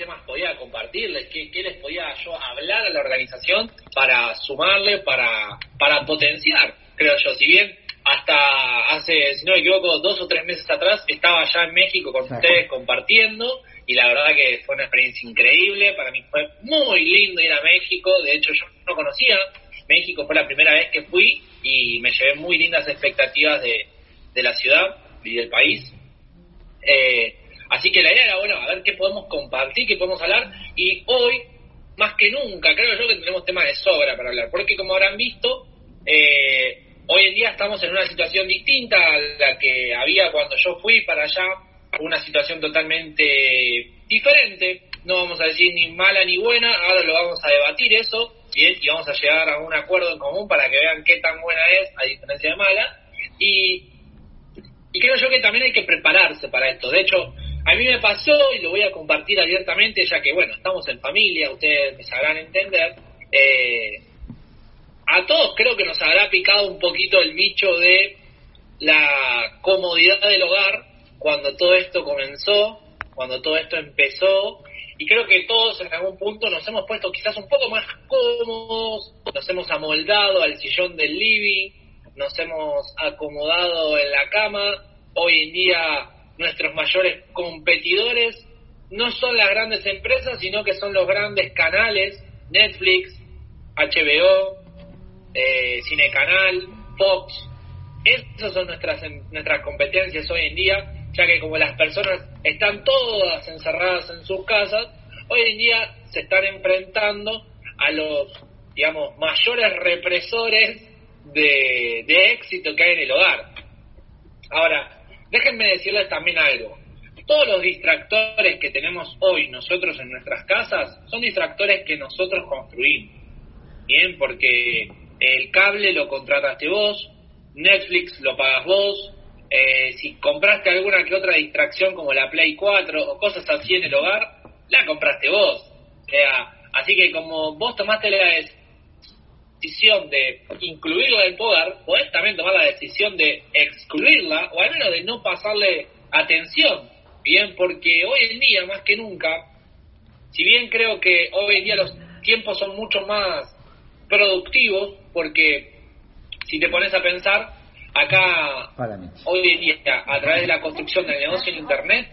temas podía compartirles, qué, qué les podía yo hablar a la organización para sumarle, para, para potenciar, creo yo. Si bien hasta hace, si no me equivoco, dos o tres meses atrás estaba ya en México con ustedes compartiendo y la verdad que fue una experiencia increíble. Para mí fue muy lindo ir a México. De hecho, yo no conocía México, fue la primera vez que fui y me llevé muy lindas expectativas de, de la ciudad y del país. Eh, así que la idea era, bueno, a ver qué podemos compartir, qué podemos hablar. Y hoy, más que nunca, creo yo que tenemos temas de sobra para hablar. Porque como habrán visto, eh, hoy en día estamos en una situación distinta a la que había cuando yo fui para allá. Una situación totalmente diferente. No vamos a decir ni mala ni buena. Ahora lo vamos a debatir eso. Y vamos a llegar a un acuerdo en común para que vean qué tan buena es, a diferencia de mala. Y y creo yo que también hay que prepararse para esto. De hecho, a mí me pasó, y lo voy a compartir abiertamente, ya que, bueno, estamos en familia, ustedes me sabrán entender. Eh, a todos creo que nos habrá picado un poquito el bicho de la comodidad del hogar cuando todo esto comenzó, cuando todo esto empezó. Y creo que todos en algún punto nos hemos puesto quizás un poco más cómodos, nos hemos amoldado al sillón del living, nos hemos acomodado en la cama. Hoy en día nuestros mayores competidores no son las grandes empresas, sino que son los grandes canales, Netflix, HBO, eh, Cinecanal, Fox. Esas son nuestras, nuestras competencias hoy en día, ya que como las personas están todas encerradas en sus casas, hoy en día se están enfrentando a los, digamos, mayores represores de, éxito que hay en el hogar. Ahora, déjenme decirles también algo. Todos los distractores que tenemos hoy nosotros en nuestras casas son distractores que nosotros construimos. Bien, porque el cable lo contrataste vos, Netflix lo pagas vos, eh, si compraste alguna que otra distracción como la Play 4 o cosas así en el hogar, la compraste vos. O sea, así que como vos tomaste la, decisión de incluirla en hogar, podés también tomar la decisión de excluirla o al menos de no pasarle atención. Bien, porque hoy en día, más que nunca, si bien creo que hoy en día los tiempos son mucho más productivos, porque si te pones a pensar, acá hoy en día, a través de la construcción del negocio en Internet,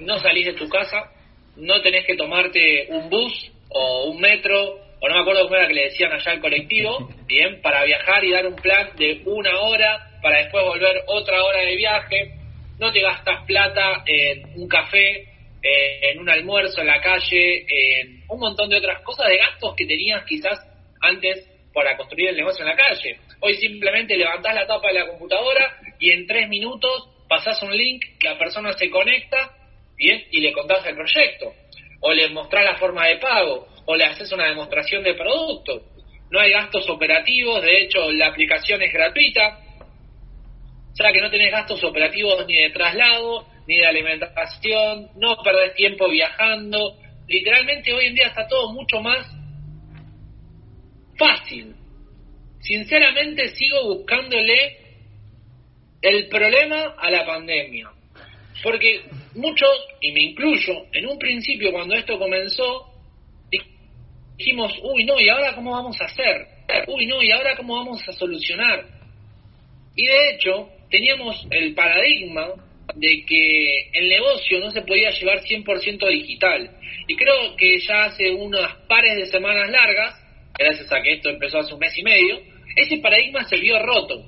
no salís de tu casa, no tenés que tomarte un bus o un metro o no me acuerdo cómo era que le decían allá al colectivo, bien, para viajar y dar un plan de una hora para después volver otra hora de viaje, no te gastas plata en un café, en un almuerzo en la calle, en un montón de otras cosas de gastos que tenías quizás antes para construir el negocio en la calle. Hoy simplemente levantás la tapa de la computadora y en tres minutos pasás un link, la persona se conecta, bien, y le contás el proyecto. O le mostrás la forma de pago, o le haces una demostración de producto. No hay gastos operativos, de hecho la aplicación es gratuita, o sea que no tenés gastos operativos ni de traslado, ni de alimentación, no perdés tiempo viajando. Literalmente hoy en día está todo mucho más fácil. Sinceramente sigo buscándole el problema a la pandemia. Porque muchos, y me incluyo, en un principio cuando esto comenzó, dijimos, uy, no, ¿y ahora cómo vamos a hacer? Uy, no, ¿y ahora cómo vamos a solucionar? Y de hecho, teníamos el paradigma de que el negocio no se podía llevar 100% digital. Y creo que ya hace unas pares de semanas largas, gracias a que esto empezó hace un mes y medio, ese paradigma se vio roto.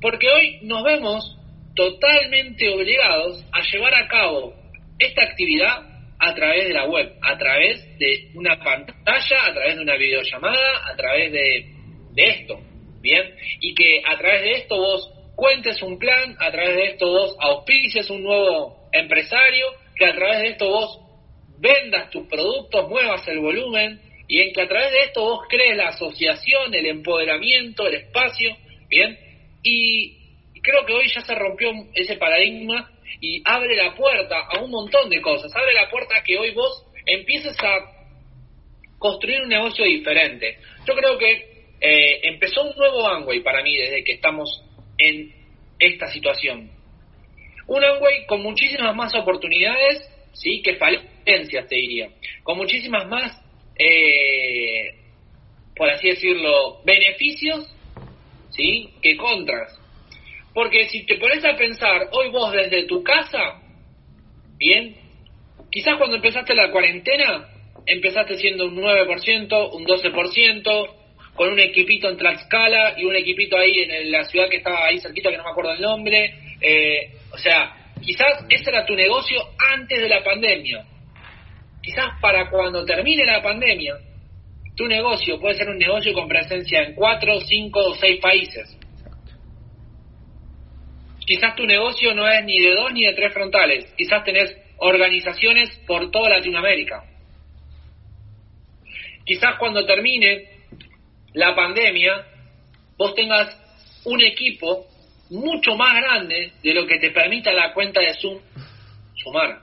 Porque hoy nos vemos totalmente obligados a llevar a cabo esta actividad a través de la web, a través de una pantalla, a través de una videollamada, a través de, esto, ¿bien? Y que a través de esto vos cuentes un plan, a través de esto vos auspices un nuevo empresario, que a través de esto vos vendas tus productos, muevas el volumen, y en que a través de esto vos crees la asociación, el empoderamiento, el espacio, ¿bien? Y creo que hoy ya se rompió ese paradigma y abre la puerta a un montón de cosas. Abre la puerta a que hoy vos empieces a construir un negocio diferente. Yo creo que eh, empezó un nuevo Angway para mí desde que estamos en esta situación. Un Angway con muchísimas más oportunidades sí que falencias, te diría. Con muchísimas más, eh, por así decirlo, beneficios, sí, que contras. Porque si te pones a pensar, hoy vos desde tu casa, bien, quizás cuando empezaste la cuarentena, empezaste siendo un 9%, un 12%, con un equipito en Tlaxcala y un equipito ahí en la ciudad que estaba ahí cerquita, que no me acuerdo el nombre. Eh, o sea, quizás ese era tu negocio antes de la pandemia. Quizás para cuando termine la pandemia, tu negocio puede ser un negocio con presencia en cuatro, cinco o seis países. Quizás tu negocio no es ni de dos ni de tres frontales. Quizás tenés organizaciones por toda Latinoamérica. Quizás cuando termine la pandemia, vos tengas un equipo mucho más grande de lo que te permita la cuenta de Zoom sumar.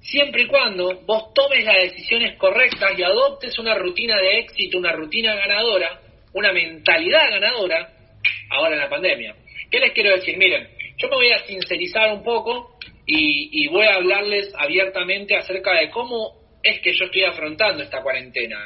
Siempre y cuando vos tomes las decisiones correctas y adoptes una rutina de éxito, una rutina ganadora, una mentalidad ganadora, ahora en la pandemia. ¿Qué les quiero decir? Miren, yo me voy a sincerizar un poco y, voy a hablarles abiertamente acerca de cómo es que yo estoy afrontando esta cuarentena.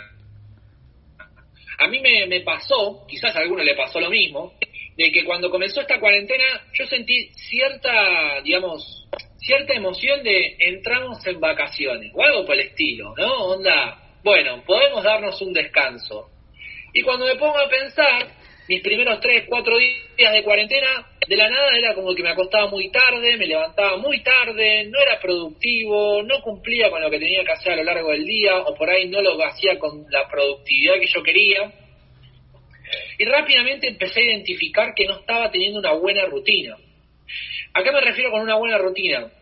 A mí me, pasó, quizás a alguno le pasó lo mismo, de que cuando comenzó esta cuarentena yo sentí cierta, digamos, cierta emoción de entramos en vacaciones o algo por el estilo, ¿no? Onda, bueno, podemos darnos un descanso. Y cuando me pongo a pensar, mis primeros tres, cuatro días de cuarentena, de la nada era como que me acostaba muy tarde, me levantaba muy tarde, no era productivo, no cumplía con lo que tenía que hacer a lo largo del día, o por ahí no lo hacía con la productividad que yo quería. Y rápidamente empecé a identificar que no estaba teniendo una buena rutina. ¿A qué me refiero con una buena rutina?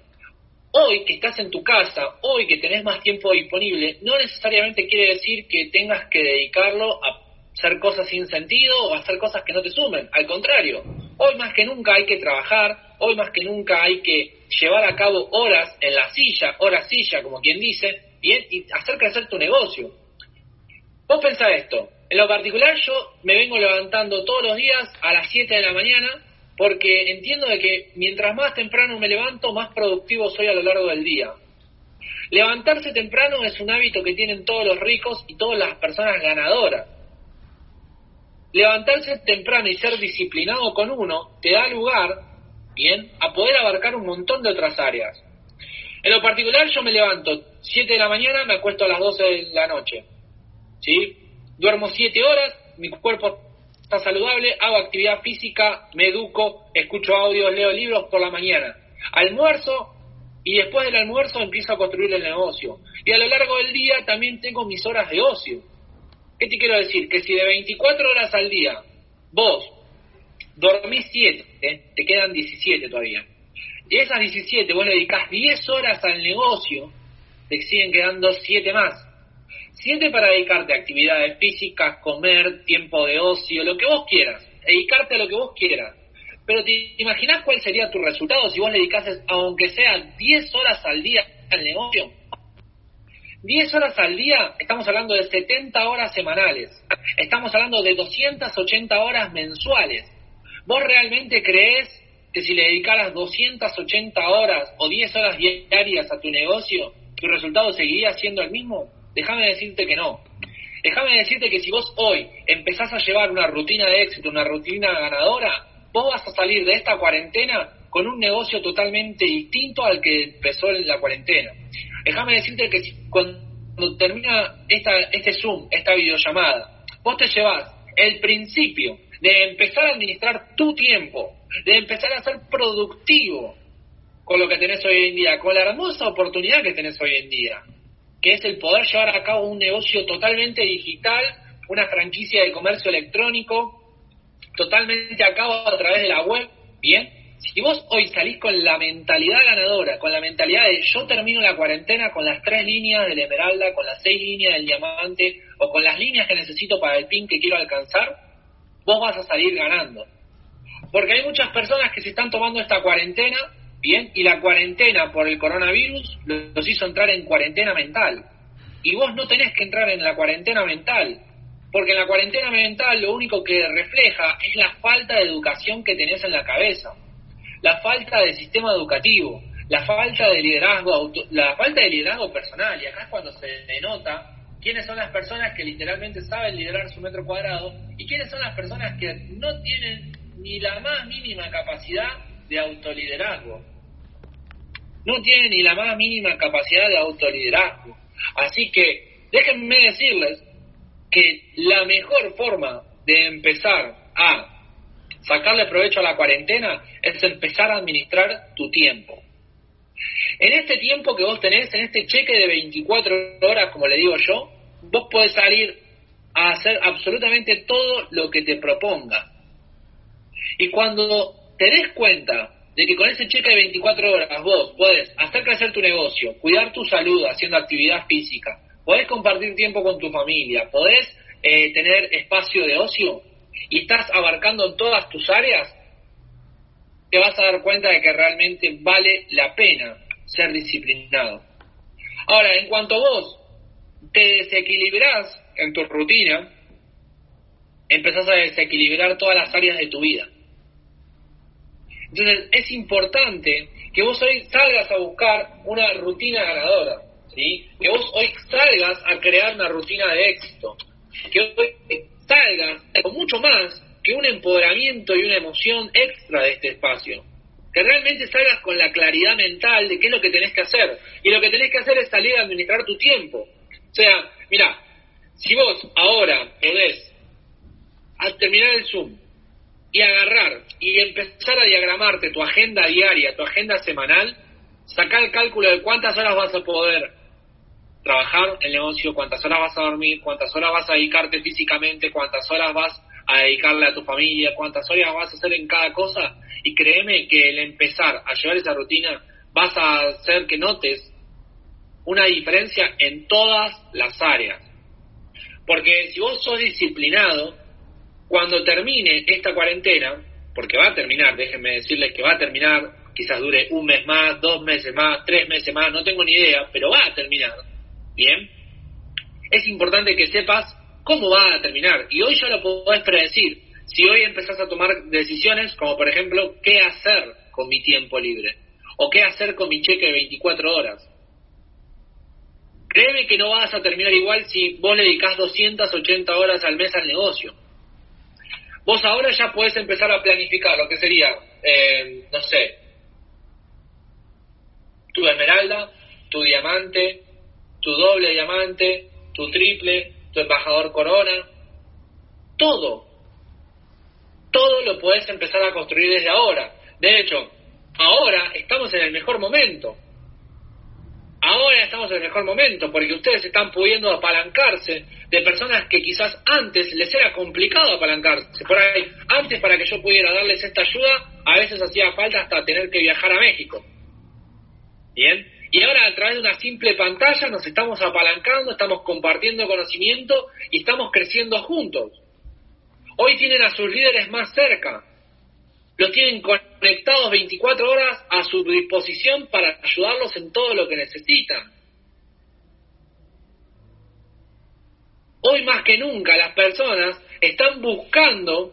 Hoy que estás en tu casa, hoy que tenés más tiempo disponible, no necesariamente quiere decir que tengas que dedicarlo a hacer cosas sin sentido o hacer cosas que no te sumen. Al contrario, hoy más que nunca hay que trabajar, hoy más que nunca hay que llevar a cabo horas en la silla, horas silla, como quien dice, bien, y hacer crecer tu negocio. Vos pensá esto, en lo particular yo me vengo levantando todos los días a las 7 de la mañana porque entiendo de que mientras más temprano me levanto, más productivo soy a lo largo del día. Levantarse temprano es un hábito que tienen todos los ricos y todas las personas ganadoras levantarse temprano y ser disciplinado con uno te da lugar, bien, a poder abarcar un montón de otras áreas. En lo particular yo me levanto 7 de la mañana, me acuesto a las 12 de la noche. ¿Sí? Duermo 7 horas, mi cuerpo está saludable, hago actividad física, me educo, escucho audios, leo libros por la mañana. Almuerzo y después del almuerzo empiezo a construir el negocio. Y a lo largo del día también tengo mis horas de ocio. ¿Qué te quiero decir? Que si de 24 horas al día vos dormís 7, ¿eh? te quedan 17 todavía. Y esas 17 vos le dedicás 10 horas al negocio, te siguen quedando 7 más. 7 para dedicarte a actividades físicas, comer, tiempo de ocio, lo que vos quieras. Dedicarte a lo que vos quieras. Pero ¿te imaginás cuál sería tu resultado si vos le dedicases, aunque sea 10 horas al día al negocio? 10 horas al día, estamos hablando de 70 horas semanales, estamos hablando de 280 horas mensuales. ¿Vos realmente crees que si le dedicaras 280 horas o 10 horas diarias a tu negocio, tu resultado seguiría siendo el mismo? Déjame decirte que no. Déjame decirte que si vos hoy empezás a llevar una rutina de éxito, una rutina ganadora, vos vas a salir de esta cuarentena con un negocio totalmente distinto al que empezó en la cuarentena. Déjame decirte que cuando termina esta, este Zoom, esta videollamada, vos te llevas el principio de empezar a administrar tu tiempo, de empezar a ser productivo con lo que tenés hoy en día, con la hermosa oportunidad que tenés hoy en día, que es el poder llevar a cabo un negocio totalmente digital, una franquicia de comercio electrónico, totalmente a cabo a través de la web, bien, si vos hoy salís con la mentalidad ganadora, con la mentalidad de yo termino la cuarentena con las tres líneas del esmeralda, con las seis líneas del diamante o con las líneas que necesito para el pin que quiero alcanzar, vos vas a salir ganando. Porque hay muchas personas que se están tomando esta cuarentena, y la cuarentena por el coronavirus los hizo entrar en cuarentena mental. Y vos no tenés que entrar en la cuarentena mental, porque en la cuarentena mental lo único que refleja es la falta de educación que tenés en la cabeza la falta de sistema educativo, la falta de liderazgo, la falta de liderazgo personal, y acá es cuando se denota quiénes son las personas que literalmente saben liderar su metro cuadrado y quiénes son las personas que no tienen ni la más mínima capacidad de autoliderazgo. No tienen ni la más mínima capacidad de autoliderazgo. Así que déjenme decirles que la mejor forma de empezar a sacarle provecho a la cuarentena es empezar a administrar tu tiempo. En este tiempo que vos tenés, en este cheque de 24 horas, como le digo yo, vos podés salir a hacer absolutamente todo lo que te proponga. Y cuando te des cuenta de que con ese cheque de 24 horas vos podés hacer crecer tu negocio, cuidar tu salud haciendo actividad física, podés compartir tiempo con tu familia, podés eh, tener espacio de ocio y estás abarcando todas tus áreas, te vas a dar cuenta de que realmente vale la pena ser disciplinado. Ahora, en cuanto a vos te desequilibrás en tu rutina, empezás a desequilibrar todas las áreas de tu vida. Entonces, es importante que vos hoy salgas a buscar una rutina ganadora, ¿sí? Que vos hoy salgas a crear una rutina de éxito, que hoy salgas con mucho más que un empoderamiento y una emoción extra de este espacio. Que realmente salgas con la claridad mental de qué es lo que tenés que hacer. Y lo que tenés que hacer es salir a administrar tu tiempo. O sea, mira, si vos ahora podés, al terminar el Zoom, y agarrar y empezar a diagramarte tu agenda diaria, tu agenda semanal, sacar el cálculo de cuántas horas vas a poder trabajar el negocio, cuántas horas vas a dormir, cuántas horas vas a dedicarte físicamente, cuántas horas vas a dedicarle a tu familia, cuántas horas vas a hacer en cada cosa. Y créeme que el empezar a llevar esa rutina vas a hacer que notes una diferencia en todas las áreas. Porque si vos sos disciplinado, cuando termine esta cuarentena, porque va a terminar, déjenme decirles que va a terminar, quizás dure un mes más, dos meses más, tres meses más, no tengo ni idea, pero va a terminar. Bien, es importante que sepas cómo va a terminar. Y hoy ya lo podés predecir. Si hoy empezás a tomar decisiones como por ejemplo qué hacer con mi tiempo libre o qué hacer con mi cheque de 24 horas. Créeme que no vas a terminar igual si vos le dedicás 280 horas al mes al negocio. Vos ahora ya podés empezar a planificar lo que sería, eh, no sé, tu esmeralda, tu diamante, tu doble diamante, tu triple, tu embajador corona, todo. Todo lo puedes empezar a construir desde ahora. De hecho, ahora estamos en el mejor momento. Ahora estamos en el mejor momento porque ustedes están pudiendo apalancarse de personas que quizás antes les era complicado apalancarse. Por ahí, antes para que yo pudiera darles esta ayuda, a veces hacía falta hasta tener que viajar a México. Bien, y ahora a través de una simple pantalla nos estamos apalancando, estamos compartiendo conocimiento y estamos creciendo juntos. Hoy tienen a sus líderes más cerca, los tienen conectados 24 horas a su disposición para ayudarlos en todo lo que necesitan. Hoy más que nunca las personas están buscando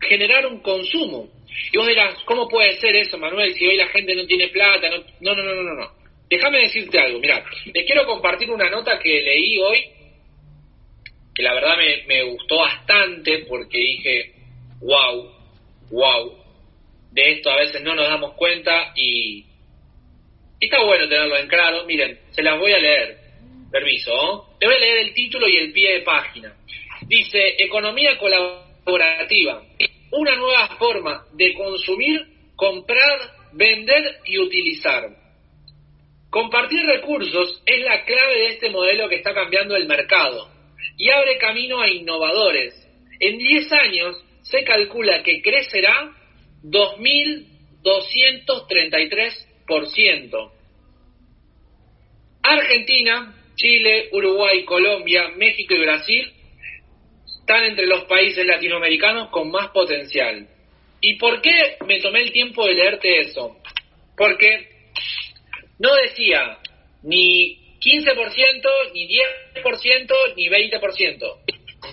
generar un consumo. Y vos dirás, ¿cómo puede ser eso, Manuel, si hoy la gente no tiene plata? No, no, no, no, no. Déjame decirte algo, mira, les quiero compartir una nota que leí hoy, que la verdad me, gustó bastante porque dije, wow, wow, de esto a veces no nos damos cuenta y, está bueno tenerlo en claro. Miren, se las voy a leer. Permiso. Le voy a leer el título y el pie de página. Dice, economía colaborativa. Una nueva forma de consumir, comprar, vender y utilizar. Compartir recursos es la clave de este modelo que está cambiando el mercado y abre camino a innovadores. En 10 años se calcula que crecerá 2.233%. Argentina, Chile, Uruguay, Colombia, México y Brasil están entre los países latinoamericanos con más potencial. ¿Y por qué me tomé el tiempo de leerte eso? Porque no decía ni 15%, ni 10%, ni 20%.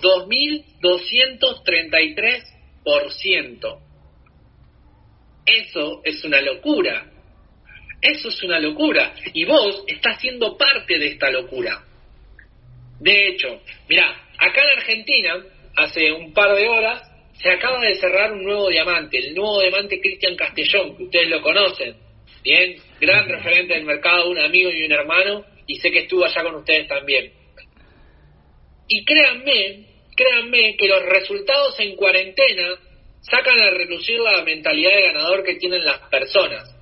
2.233%. Eso es una locura. Eso es una locura. Y vos estás siendo parte de esta locura. De hecho, mirá, acá en Argentina, hace un par de horas, se acaba de cerrar un nuevo diamante, el nuevo diamante Cristian Castellón, que ustedes lo conocen. Bien, gran referente del mercado, un amigo y un hermano, y sé que estuvo allá con ustedes también. Y créanme, créanme que los resultados en cuarentena sacan a relucir la mentalidad de ganador que tienen las personas.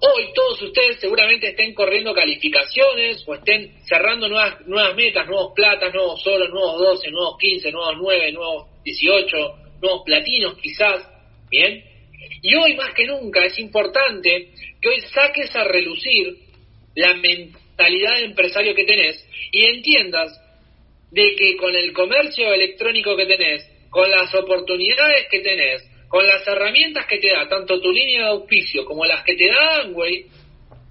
Hoy todos ustedes seguramente estén corriendo calificaciones o estén cerrando nuevas, nuevas metas, nuevos platas, nuevos solos, nuevos 12, nuevos 15, nuevos 9, nuevos 18, nuevos platinos quizás, ¿bien? Y hoy más que nunca es importante que hoy saques a relucir la mentalidad de empresario que tenés y entiendas de que con el comercio electrónico que tenés, con las oportunidades que tenés, con las herramientas que te da tanto tu línea de auspicio como las que te da Amway,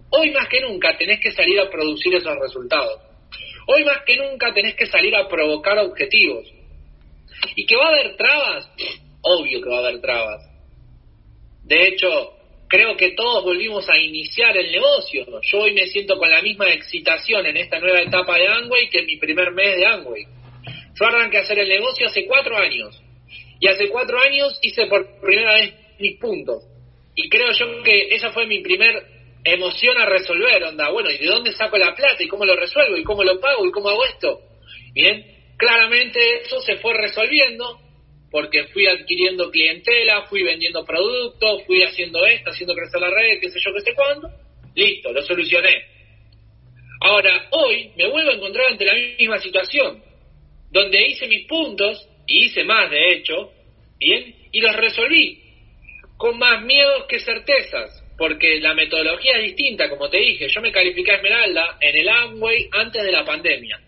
hoy más que nunca tenés que salir a producir esos resultados. Hoy más que nunca tenés que salir a provocar objetivos. ¿Y que va a haber trabas? Obvio que va a haber trabas. De hecho, creo que todos volvimos a iniciar el negocio. Yo hoy me siento con la misma excitación en esta nueva etapa de Amway que en mi primer mes de Amway. Yo arranqué a hacer el negocio hace cuatro años. Y hace cuatro años hice por primera vez mis puntos. Y creo yo que esa fue mi primer emoción a resolver, onda, bueno, ¿y de dónde saco la plata? ¿Y cómo lo resuelvo? ¿Y cómo lo pago? ¿Y cómo hago esto? Bien, claramente eso se fue resolviendo porque fui adquiriendo clientela, fui vendiendo productos, fui haciendo esto, haciendo crecer la red, qué sé yo, qué sé cuándo. Listo, lo solucioné. Ahora, hoy me vuelvo a encontrar ante la misma situación, donde hice mis puntos y hice más de hecho, ¿bien? Y los resolví, con más miedos que certezas, porque la metodología es distinta, como te dije, yo me califiqué a Esmeralda en el Amway antes de la pandemia,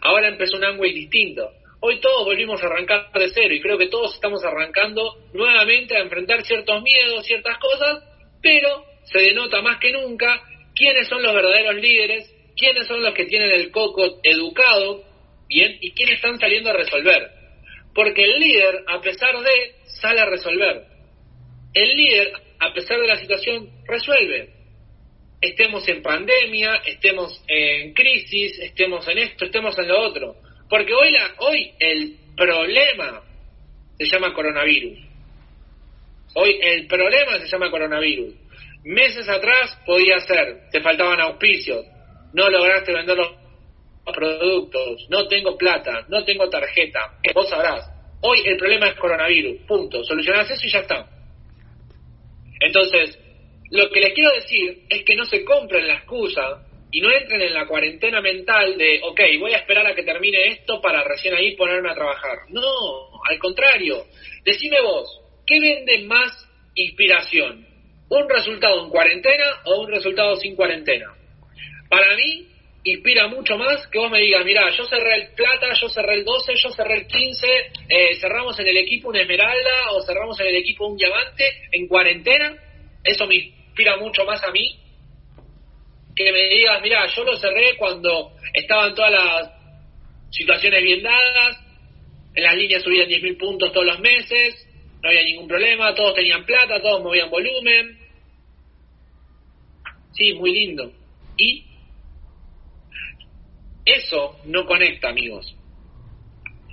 ahora empezó un Amway distinto, hoy todos volvimos a arrancar de cero y creo que todos estamos arrancando nuevamente a enfrentar ciertos miedos, ciertas cosas, pero se denota más que nunca quiénes son los verdaderos líderes, quiénes son los que tienen el coco educado, bien, y quiénes están saliendo a resolver. Porque el líder, a pesar de, sale a resolver. El líder, a pesar de la situación, resuelve. Estemos en pandemia, estemos en crisis, estemos en esto, estemos en lo otro. Porque hoy, la, hoy el problema se llama coronavirus. Hoy el problema se llama coronavirus. Meses atrás podía ser, te faltaban auspicios, no lograste vender los productos, no tengo plata, no tengo tarjeta, vos sabrás. Hoy el problema es coronavirus, punto. Solucionás eso y ya está. Entonces, lo que les quiero decir es que no se compren la excusa y no entren en la cuarentena mental de, ok, voy a esperar a que termine esto para recién ahí ponerme a trabajar. No, al contrario. Decime vos, ¿qué vende más inspiración? ¿Un resultado en cuarentena o un resultado sin cuarentena? Para mí, inspira mucho más que vos me digas, mira, yo cerré el plata, yo cerré el 12, yo cerré el 15, eh, cerramos en el equipo un esmeralda o cerramos en el equipo un diamante en cuarentena, eso me inspira mucho más a mí que me digas, mira, yo lo cerré cuando estaban todas las situaciones bien dadas, en las líneas subían 10.000 puntos todos los meses, no había ningún problema, todos tenían plata, todos movían volumen. Sí, muy lindo. ¿Y? Eso no conecta, amigos.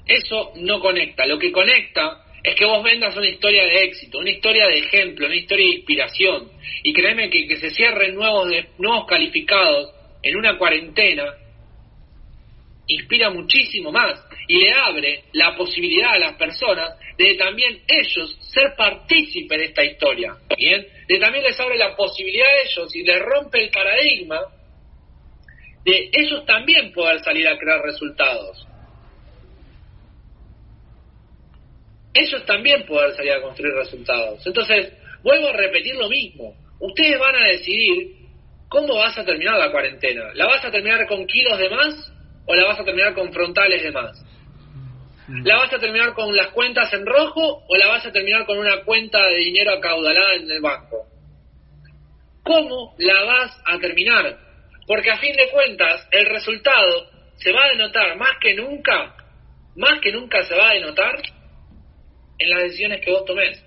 Eso no conecta. Lo que conecta es que vos vendas una historia de éxito, una historia de ejemplo, una historia de inspiración. Y créeme que, que se cierren nuevos, nuevos calificados en una cuarentena inspira muchísimo más y le abre la posibilidad a las personas de también ellos ser partícipes de esta historia, ¿bien? De también les abre la posibilidad a ellos y les rompe el paradigma de ellos también poder salir a crear resultados. Ellos también poder salir a construir resultados. Entonces, vuelvo a repetir lo mismo. Ustedes van a decidir cómo vas a terminar la cuarentena. ¿La vas a terminar con kilos de más o la vas a terminar con frontales de más? ¿La vas a terminar con las cuentas en rojo o la vas a terminar con una cuenta de dinero acaudalada en el banco? ¿Cómo la vas a terminar? Porque a fin de cuentas, el resultado se va a denotar más que nunca, más que nunca se va a denotar en las decisiones que vos tomes.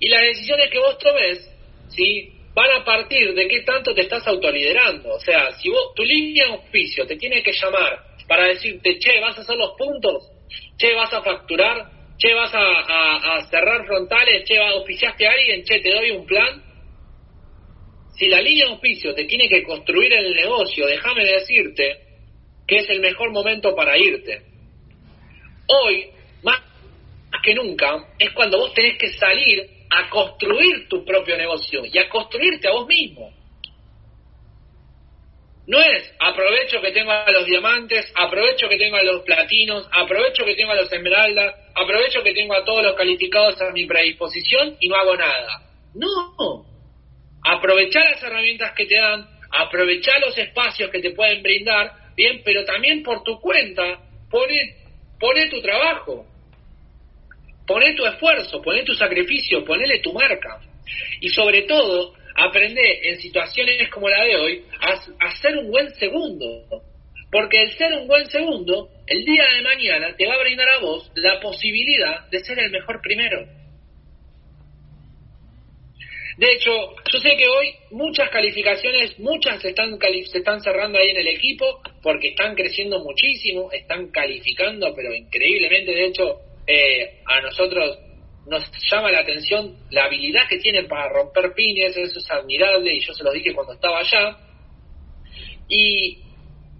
Y las decisiones que vos tomes, ¿sí? van a partir de qué tanto te estás autoliderando. O sea, si vos, tu línea de auspicio te tiene que llamar para decirte, che, vas a hacer los puntos, che, vas a facturar, che, vas a, cerrar frontales, che, auspiciaste a alguien, che, te doy un plan. Si la línea de auspicio te tiene que construir el negocio, déjame decirte que es el mejor momento para irte. Hoy, que nunca, es cuando vos tenés que salir a construir tu propio negocio y a construirte a vos mismo. No es aprovecho que tengo a los diamantes, aprovecho que tengo a los platinos, aprovecho que tengo a los esmeraldas, aprovecho que tengo a todos los calificados a mi predisposición y no hago nada. No. Aprovechar las herramientas que te dan, aprovechar los espacios que te pueden brindar, bien, pero también por tu cuenta, pone, pone tu trabajo, pone tu esfuerzo, pone tu sacrificio, ponele tu marca. Y sobre todo, aprende en situaciones como la de hoy a, ser un buen segundo. Porque el ser un buen segundo, el día de mañana te va a brindar a vos la posibilidad de ser el mejor primero. De hecho, yo sé que hoy muchas calificaciones, muchas se están, se están cerrando ahí en el equipo porque están creciendo muchísimo, están calificando, pero increíblemente. De hecho, eh, a nosotros nos llama la atención la habilidad que tienen para romper pines, eso es admirable y yo se los dije cuando estaba allá. Y,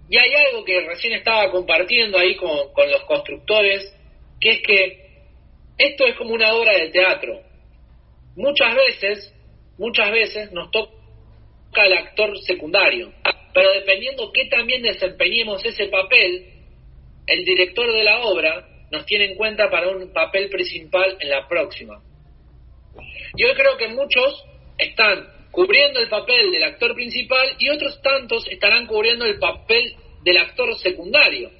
y hay algo que recién estaba compartiendo ahí con, con los constructores, que es que esto es como una obra de teatro. Muchas veces, muchas veces nos toca el actor secundario, pero dependiendo qué también desempeñemos ese papel, el director de la obra nos tiene en cuenta para un papel principal en la próxima. Yo creo que muchos están cubriendo el papel del actor principal y otros tantos estarán cubriendo el papel del actor secundario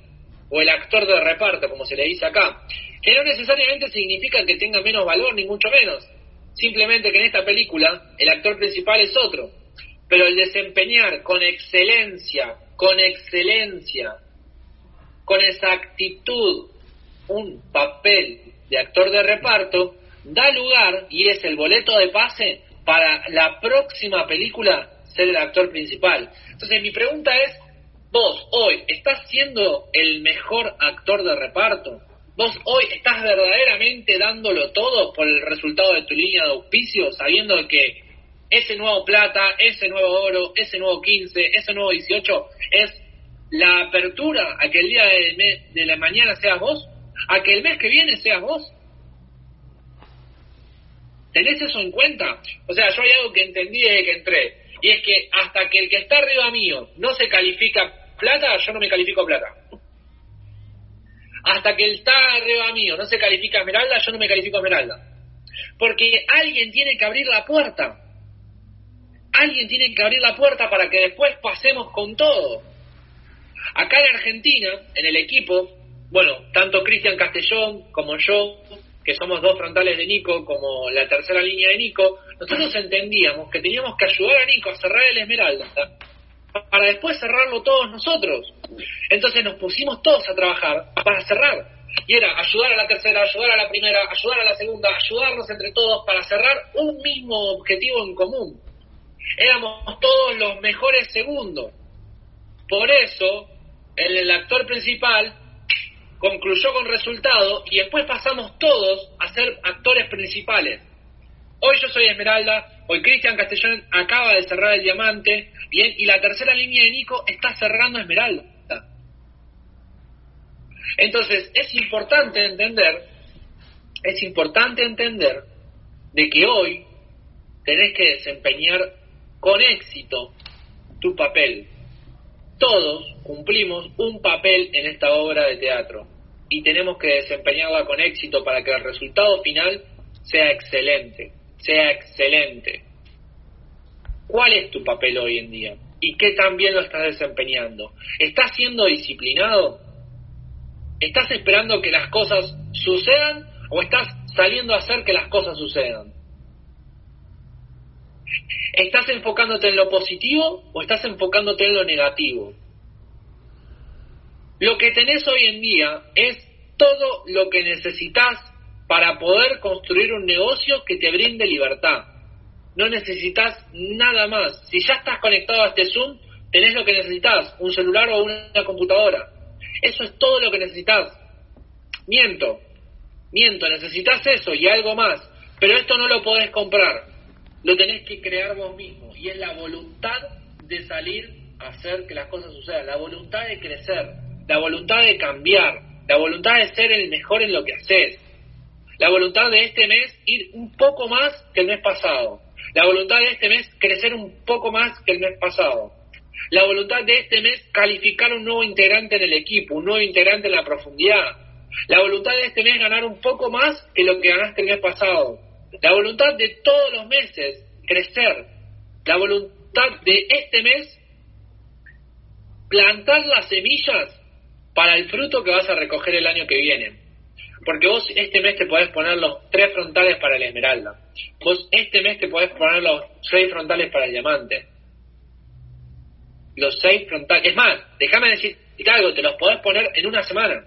o el actor de reparto, como se le dice acá, que no necesariamente significa que tenga menos valor, ni mucho menos. Simplemente que en esta película el actor principal es otro. Pero el desempeñar con excelencia, con excelencia, con exactitud, un papel de actor de reparto da lugar y es el boleto de pase para la próxima película ser el actor principal. Entonces mi pregunta es, vos hoy estás siendo el mejor actor de reparto? ¿Vos hoy estás verdaderamente dándolo todo por el resultado de tu línea de auspicio, sabiendo que ese nuevo plata, ese nuevo oro, ese nuevo 15, ese nuevo 18 es la apertura a que el día de, la mañana seas vos? A que el mes que viene seas vos. ¿Tenés eso en cuenta? O sea, yo hay algo que entendí desde que entré, y es que hasta que el que está arriba mío no se califica plata, yo no me califico plata. Hasta que el está arriba mío no se califica esmeralda, yo no me califico esmeralda. Porque alguien tiene que abrir la puerta. Alguien tiene que abrir la puerta para que después pasemos con todo. Acá en Argentina, en el equipo, bueno, tanto Cristian Castellón como yo, que somos dos frontales de Nico, como la tercera línea de Nico, nosotros entendíamos que teníamos que ayudar a Nico a cerrar el Esmeralda para después cerrarlo todos nosotros. Entonces nos pusimos todos a trabajar para cerrar. Y era ayudar a la tercera, ayudar a la primera, ayudar a la segunda, ayudarnos entre todos para cerrar un mismo objetivo en común. Éramos todos los mejores segundos. Por eso, el actor principal concluyó con resultado y después pasamos todos a ser actores principales. Hoy yo soy Esmeralda, hoy Cristian Castellón acaba de cerrar el diamante y, y la tercera línea de Nico está cerrando Esmeralda. Entonces es importante entender, es importante entender de que hoy tenés que desempeñar con éxito tu papel, todos cumplimos un papel en esta obra de teatro y tenemos que desempeñarla con éxito para que el resultado final sea excelente, sea excelente. ¿Cuál es tu papel hoy en día? ¿Y qué tan bien lo estás desempeñando? ¿Estás siendo disciplinado? ¿Estás esperando que las cosas sucedan o estás saliendo a hacer que las cosas sucedan? ¿Estás enfocándote en lo positivo o estás enfocándote en lo negativo? Lo que tenés hoy en día es todo lo que necesitas para poder construir un negocio que te brinde libertad. no necesitas nada más. Si ya estás conectado a este Zoom, tenés lo que necesitas, un celular o una computadora. Eso es todo lo que necesitas. Miento, miento, necesitas eso y algo más. Pero esto no lo podés comprar, lo tenés que crear vos mismo. Y es la voluntad de salir a hacer que las cosas sucedan, la voluntad de crecer, la voluntad de cambiar, la voluntad de ser el mejor en lo que haces, la voluntad de este mes ir un poco más que el mes pasado, la voluntad de este mes crecer un poco más que el mes pasado, la voluntad de este mes calificar un nuevo integrante en el equipo, un nuevo integrante en la profundidad, la voluntad de este mes ganar un poco más que lo que ganaste el mes pasado, la voluntad de todos los meses, crecer. La voluntad de este mes, plantar las semillas para el fruto que vas a recoger el año que viene. Porque vos este mes te podés poner los tres frontales para el esmeralda. Vos este mes te podés poner los seis frontales para el diamante. Los seis frontales. Es más, déjame decirte algo, te los podés poner en una semana.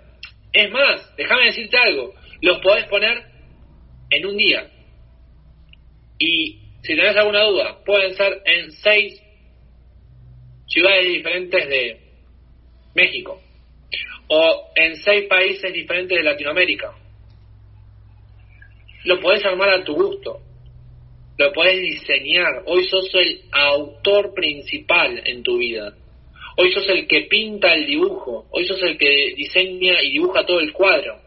Es más, déjame decirte algo, los podés poner en un día. Y si tenés alguna duda, pueden ser en seis ciudades diferentes de México o en seis países diferentes de Latinoamérica. Lo podés armar a tu gusto, lo podés diseñar. Hoy sos el autor principal en tu vida. Hoy sos el que pinta el dibujo, hoy sos el que diseña y dibuja todo el cuadro.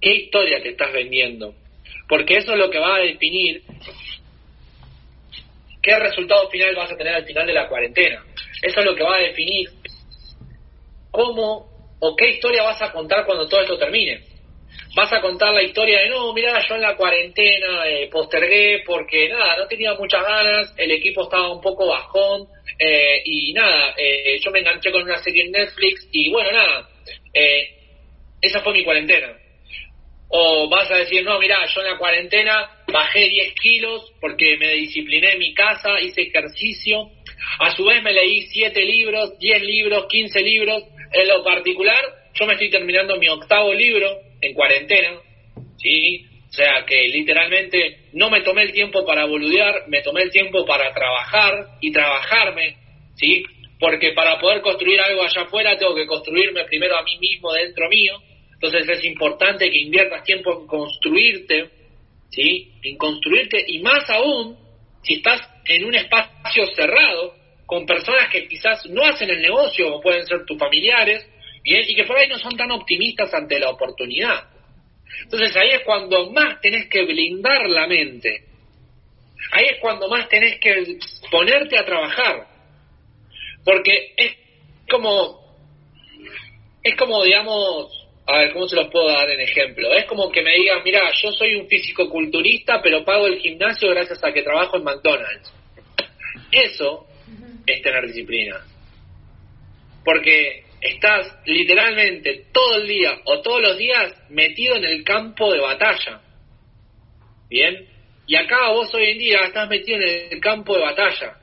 ¿Qué historia te estás vendiendo? Porque eso es lo que va a definir qué resultado final vas a tener al final de la cuarentena. Eso es lo que va a definir cómo o qué historia vas a contar cuando todo esto termine. Vas a contar la historia de, no, mira, yo en la cuarentena eh, postergué porque nada, no tenía muchas ganas, el equipo estaba un poco bajón eh, y nada, eh, yo me enganché con una serie en Netflix y bueno, nada, esa fue mi cuarentena o vas a decir, no, mira, yo en la cuarentena bajé 10 kilos porque me discipliné en mi casa, hice ejercicio, a su vez me leí 7 libros, 10 libros, 15 libros, en lo particular yo me estoy terminando mi octavo libro en cuarentena, ¿sí? O sea que literalmente no me tomé el tiempo para boludear, me tomé el tiempo para trabajar y trabajarme, ¿sí? Porque para poder construir algo allá afuera tengo que construirme primero a mí mismo dentro mío entonces es importante que inviertas tiempo en construirte, ¿sí? En construirte y más aún si estás en un espacio cerrado con personas que quizás no hacen el negocio o pueden ser tus familiares y que por ahí no son tan optimistas ante la oportunidad. Entonces ahí es cuando más tenés que blindar la mente. Ahí es cuando más tenés que ponerte a trabajar. Porque es como, es como, digamos, a ver, ¿cómo se los puedo dar en ejemplo? Es como que me digan, mira, yo soy un físico culturista, pero pago el gimnasio gracias a que trabajo en McDonald's. Eso es tener disciplina. Porque estás literalmente todo el día o todos los días metido en el campo de batalla. ¿Bien? Y acá vos hoy en día estás metido en el campo de batalla.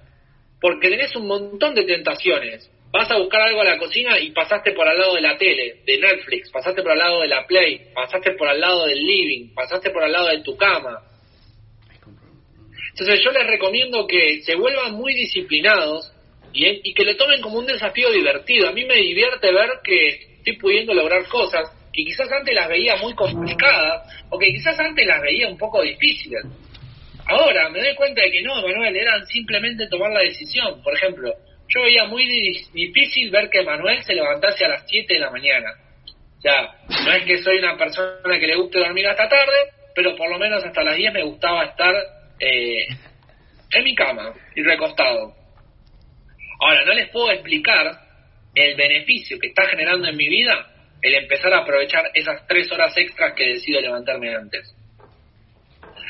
Porque tenés un montón de tentaciones vas a buscar algo a la cocina y pasaste por al lado de la tele, de Netflix, pasaste por al lado de la Play, pasaste por al lado del living, pasaste por al lado de tu cama. Entonces yo les recomiendo que se vuelvan muy disciplinados y, que lo tomen como un desafío divertido. A mí me divierte ver que estoy pudiendo lograr cosas que quizás antes las veía muy complicadas o que quizás antes las veía un poco difíciles. Ahora me doy cuenta de que no, Manuel, eran simplemente tomar la decisión. Por ejemplo, yo veía muy difícil ver que Manuel se levantase a las 7 de la mañana. O sea, no es que soy una persona que le guste dormir hasta tarde, pero por lo menos hasta las 10 me gustaba estar eh, en mi cama y recostado. Ahora, no les puedo explicar el beneficio que está generando en mi vida el empezar a aprovechar esas tres horas extras que decido levantarme antes.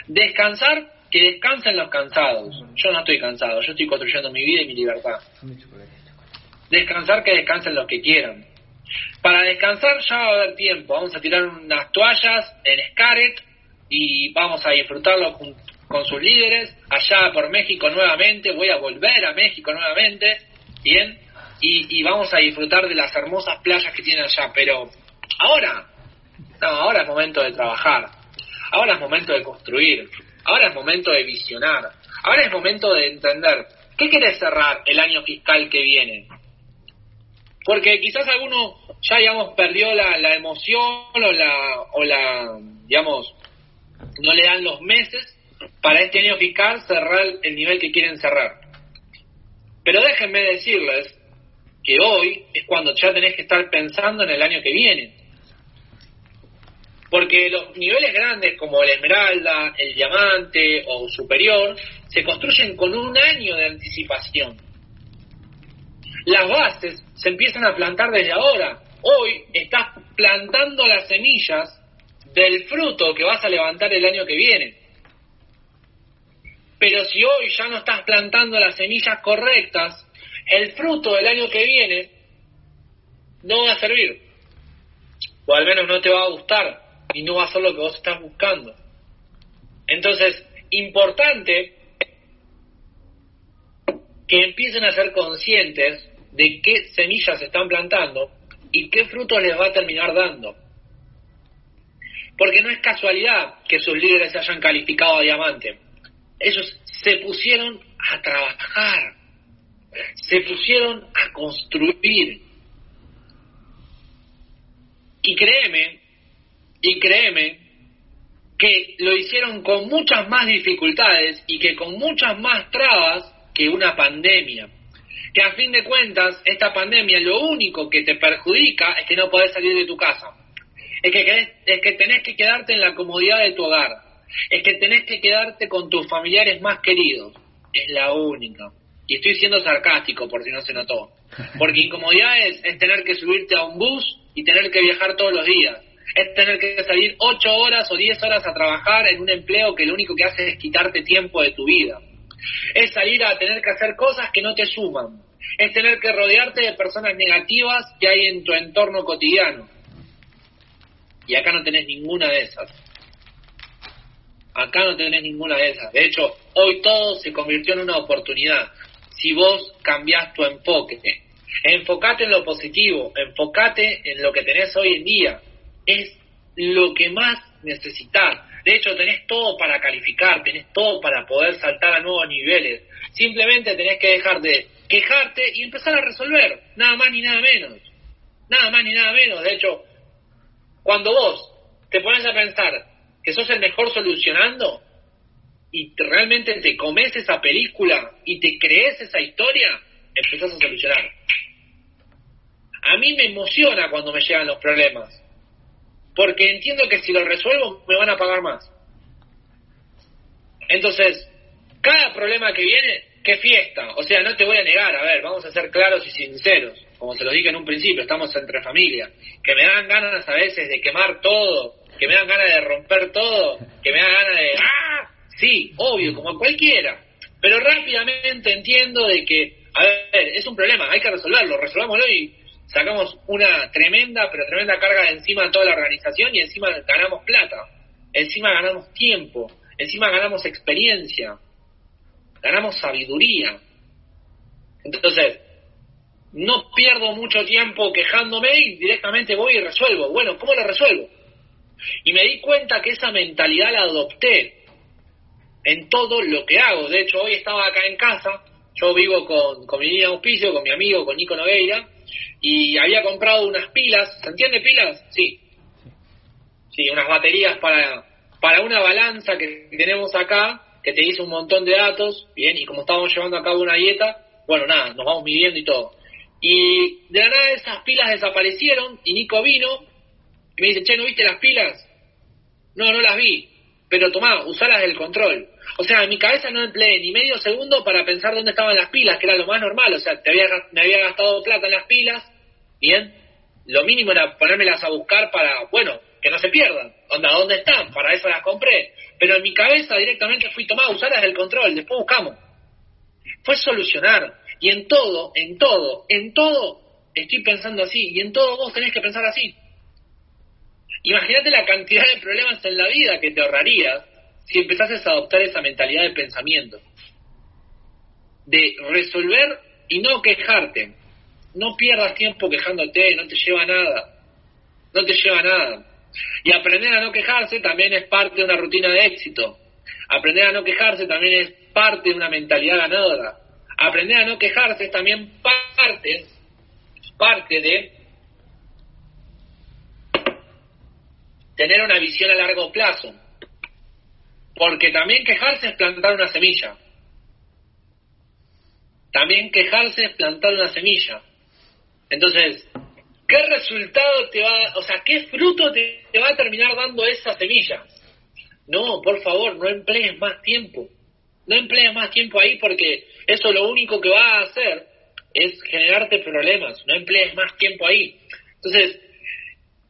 Descansar que descansen los cansados. Yo no estoy cansado, yo estoy construyendo mi vida y mi libertad. Descansar que descansen los que quieran. Para descansar ya va a haber tiempo. Vamos a tirar unas toallas en Scaret y vamos a disfrutarlo con, sus líderes. Allá por México nuevamente, voy a volver a México nuevamente. Bien, y, y vamos a disfrutar de las hermosas playas que tienen allá. Pero ahora, no, ahora es momento de trabajar. Ahora es momento de construir. Ahora es momento de visionar, ahora es momento de entender qué quieres cerrar el año fiscal que viene. Porque quizás alguno ya, digamos, perdió la, la emoción o la, o la, digamos, no le dan los meses para este año fiscal cerrar el nivel que quieren cerrar. Pero déjenme decirles que hoy es cuando ya tenés que estar pensando en el año que viene. Porque los niveles grandes como el esmeralda, el diamante o superior se construyen con un año de anticipación. Las bases se empiezan a plantar desde ahora. Hoy estás plantando las semillas del fruto que vas a levantar el año que viene. Pero si hoy ya no estás plantando las semillas correctas, el fruto del año que viene no va a servir. O al menos no te va a gustar y no va a ser lo que vos estás buscando. Entonces, importante que empiecen a ser conscientes de qué semillas se están plantando y qué frutos les va a terminar dando. Porque no es casualidad que sus líderes se hayan calificado a diamante. Ellos se pusieron a trabajar, se pusieron a construir. Y créeme, y créeme, que lo hicieron con muchas más dificultades y que con muchas más trabas que una pandemia. Que a fin de cuentas, esta pandemia lo único que te perjudica es que no podés salir de tu casa. Es que, es que tenés que quedarte en la comodidad de tu hogar. Es que tenés que quedarte con tus familiares más queridos. Es la única. Y estoy siendo sarcástico por si no se notó. Porque incomodidad es, tener que subirte a un bus y tener que viajar todos los días. Es tener que salir ocho horas o diez horas a trabajar en un empleo que lo único que hace es quitarte tiempo de tu vida. Es salir a tener que hacer cosas que no te suman. Es tener que rodearte de personas negativas que hay en tu entorno cotidiano. Y acá no tenés ninguna de esas. Acá no tenés ninguna de esas. De hecho, hoy todo se convirtió en una oportunidad si vos cambiás tu enfoque. Enfocate en lo positivo, enfocate en lo que tenés hoy en día. Es lo que más necesitas. De hecho, tenés todo para calificar, tenés todo para poder saltar a nuevos niveles. Simplemente tenés que dejar de quejarte y empezar a resolver, nada más ni nada menos. Nada más ni nada menos. De hecho, cuando vos te pones a pensar que sos el mejor solucionando, y realmente te comes esa película y te crees esa historia, empezás a solucionar. A mí me emociona cuando me llegan los problemas, porque entiendo que si los resuelvo me van a pagar más. Entonces, cada problema que viene, qué fiesta. O sea, no te voy a negar, a ver, vamos a ser claros y sinceros, como se lo dije en un principio, estamos entre familia, que me dan ganas a veces de quemar todo, que me dan ganas de romper todo, que me dan ganas de... ¡Ah! Sí, obvio, como cualquiera. Pero rápidamente entiendo de que, a ver, es un problema, hay que resolverlo, resolvámoslo y sacamos una tremenda, pero tremenda carga de encima de toda la organización y encima ganamos plata, encima ganamos tiempo, encima ganamos experiencia, ganamos sabiduría. Entonces, no pierdo mucho tiempo quejándome y directamente voy y resuelvo. Bueno, ¿cómo lo resuelvo? Y me di cuenta que esa mentalidad la adopté en todo lo que hago. De hecho, hoy estaba acá en casa, yo vivo con, con mi niña auspicio, con mi amigo, con Nico Nogueira, y había comprado unas pilas, ¿se entiende pilas? Sí. Sí, unas baterías para, para una balanza que tenemos acá, que te dice un montón de datos, bien, y como estábamos llevando a cabo una dieta, bueno, nada, nos vamos midiendo y todo. Y de la nada esas pilas desaparecieron y Nico vino y me dice, che, ¿no viste las pilas? No, no las vi, pero tomá, usalas del control. O sea, en mi cabeza no empleé ni medio segundo para pensar dónde estaban las pilas, que era lo más normal. O sea, te había, me había gastado plata en las pilas, bien. Lo mínimo era ponérmelas a buscar para, bueno, que no se pierdan. Onda, ¿dónde están? Para eso las compré. Pero en mi cabeza directamente fui tomado, usarlas del control, después buscamos. Fue solucionar. Y en todo, en todo, en todo estoy pensando así. Y en todo vos tenés que pensar así. Imagínate la cantidad de problemas en la vida que te ahorrarías si empezases a adoptar esa mentalidad de pensamiento, de resolver y no quejarte. No pierdas tiempo quejándote, no te lleva a nada. No te lleva a nada. Y aprender a no quejarse también es parte de una rutina de éxito. Aprender a no quejarse también es parte de una mentalidad ganadora. Aprender a no quejarse es también parte, parte de tener una visión a largo plazo. Porque también quejarse es plantar una semilla. También quejarse es plantar una semilla. Entonces, ¿qué resultado te va, o sea, qué fruto te, va a terminar dando esa semilla? No, por favor, no emplees más tiempo. No emplees más tiempo ahí porque eso lo único que va a hacer es generarte problemas. No emplees más tiempo ahí. Entonces,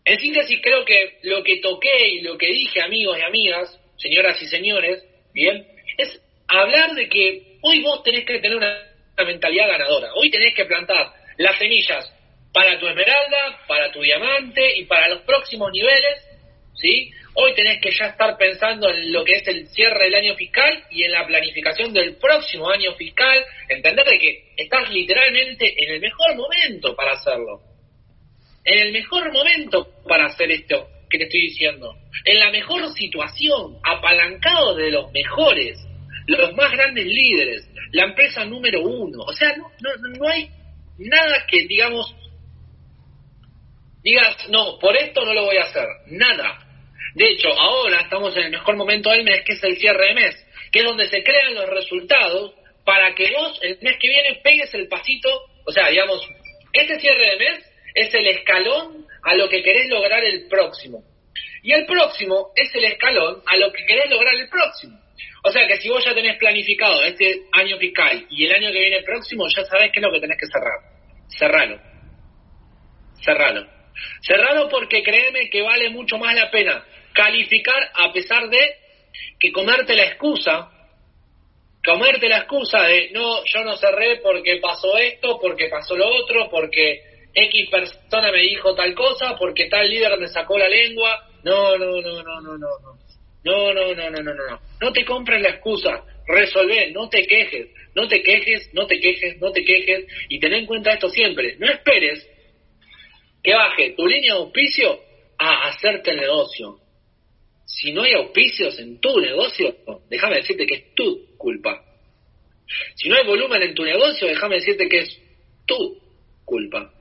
en síntesis, creo que lo que toqué y lo que dije, amigos y amigas, señoras y señores, bien, es hablar de que hoy vos tenés que tener una, mentalidad ganadora. Hoy tenés que plantar las semillas para tu esmeralda, para tu diamante y para los próximos niveles, ¿sí? Hoy tenés que ya estar pensando en lo que es el cierre del año fiscal y en la planificación del próximo año fiscal, entender de que estás literalmente en el mejor momento para hacerlo en el mejor momento para hacer esto que estoy diciendo, en la mejor situación, apalancado de los mejores, los más grandes líderes, la empresa número uno. O sea, no, no, no hay nada que, digamos, digas, no, por esto no lo voy a hacer. Nada. De hecho, ahora estamos en el mejor momento del mes, que es el cierre de mes, que es donde se crean los resultados para que vos el mes que viene pegues el pasito, o sea, digamos, este cierre de mes es el escalón a lo que querés lograr el próximo. Y el próximo es el escalón a lo que querés lograr el próximo. O sea que si vos ya tenés planificado este año fiscal y el año que viene próximo, ya sabés qué es lo que tenés que cerrar. Cerralo. Cerralo. Cerralo porque créeme que vale mucho más la pena calificar a pesar de que comerte la excusa, comerte la excusa de no, yo no cerré porque pasó esto, porque pasó lo otro, porque X persona me dijo tal cosa porque tal líder me sacó la lengua. No, no, no, no, no, no. No, no, no, no, no, no, no. No te compres la excusa. Resolvé, no te quejes, no te quejes, no te quejes, no te quejes. Y ten en cuenta esto siempre. No esperes que baje tu línea de auspicio a hacerte el negocio. Si no hay auspicios en tu negocio, déjame decirte que es tu culpa. Si no hay volumen en tu negocio, déjame decirte que es tu culpa.